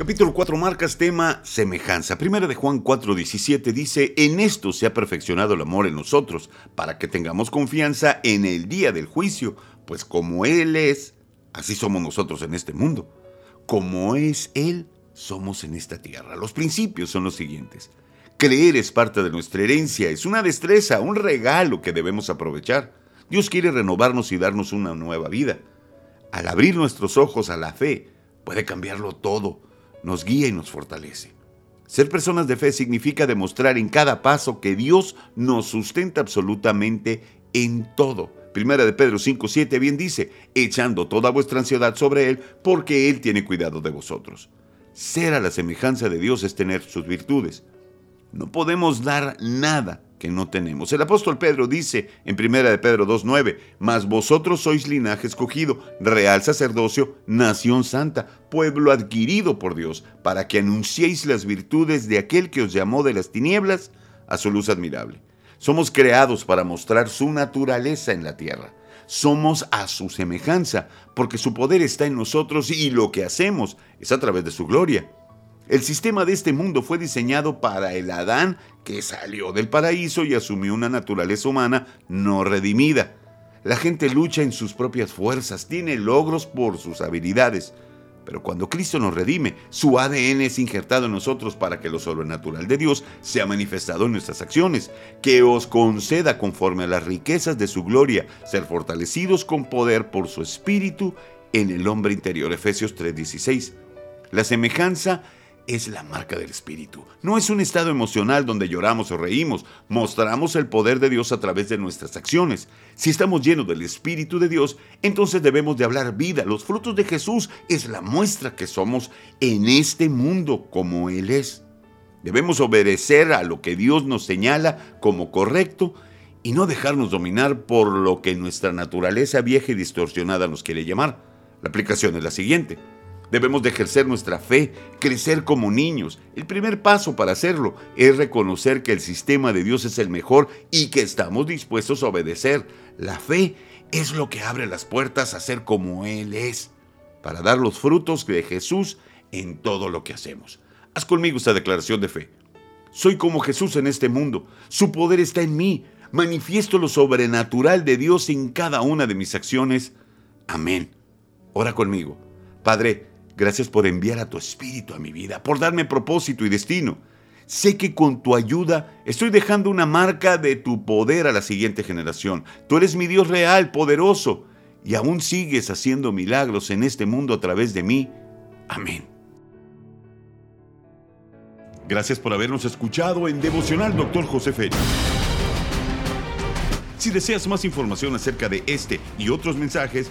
Capítulo 4 marcas tema semejanza. Primera de Juan 4:17 dice, en esto se ha perfeccionado el amor en nosotros, para que tengamos confianza en el día del juicio, pues como Él es, así somos nosotros en este mundo. Como es Él, somos en esta tierra. Los principios son los siguientes. Creer es parte de nuestra herencia, es una destreza, un regalo que debemos aprovechar. Dios quiere renovarnos y darnos una nueva vida. Al abrir nuestros ojos a la fe, puede cambiarlo todo nos guía y nos fortalece. Ser personas de fe significa demostrar en cada paso que Dios nos sustenta absolutamente en todo. Primera de Pedro 5:7 bien dice, echando toda vuestra ansiedad sobre Él, porque Él tiene cuidado de vosotros. Ser a la semejanza de Dios es tener sus virtudes. No podemos dar nada que no tenemos. El apóstol Pedro dice en 1 de Pedro 2.9, mas vosotros sois linaje escogido, real sacerdocio, nación santa, pueblo adquirido por Dios, para que anunciéis las virtudes de aquel que os llamó de las tinieblas a su luz admirable. Somos creados para mostrar su naturaleza en la tierra. Somos a su semejanza, porque su poder está en nosotros y lo que hacemos es a través de su gloria. El sistema de este mundo fue diseñado para el Adán que salió del paraíso y asumió una naturaleza humana no redimida. La gente lucha en sus propias fuerzas, tiene logros por sus habilidades. Pero cuando Cristo nos redime, su ADN es injertado en nosotros para que lo sobrenatural de Dios sea manifestado en nuestras acciones, que os conceda conforme a las riquezas de su gloria, ser fortalecidos con poder por su espíritu en el hombre interior. Efesios 3:16. La semejanza es la marca del Espíritu. No es un estado emocional donde lloramos o reímos. Mostramos el poder de Dios a través de nuestras acciones. Si estamos llenos del Espíritu de Dios, entonces debemos de hablar vida. Los frutos de Jesús es la muestra que somos en este mundo como Él es. Debemos obedecer a lo que Dios nos señala como correcto y no dejarnos dominar por lo que nuestra naturaleza vieja y distorsionada nos quiere llamar. La aplicación es la siguiente. Debemos de ejercer nuestra fe, crecer como niños. El primer paso para hacerlo es reconocer que el sistema de Dios es el mejor y que estamos dispuestos a obedecer. La fe es lo que abre las puertas a ser como Él es, para dar los frutos de Jesús en todo lo que hacemos. Haz conmigo esta declaración de fe. Soy como Jesús en este mundo. Su poder está en mí. Manifiesto lo sobrenatural de Dios en cada una de mis acciones. Amén. Ora conmigo. Padre, Gracias por enviar a tu espíritu a mi vida, por darme propósito y destino. Sé que con tu ayuda estoy dejando una marca de tu poder a la siguiente generación. Tú eres mi Dios real, poderoso, y aún sigues haciendo milagros en este mundo a través de mí. Amén. Gracias por habernos escuchado en Devocional Dr. José Félix. Si deseas más información acerca de este y otros mensajes,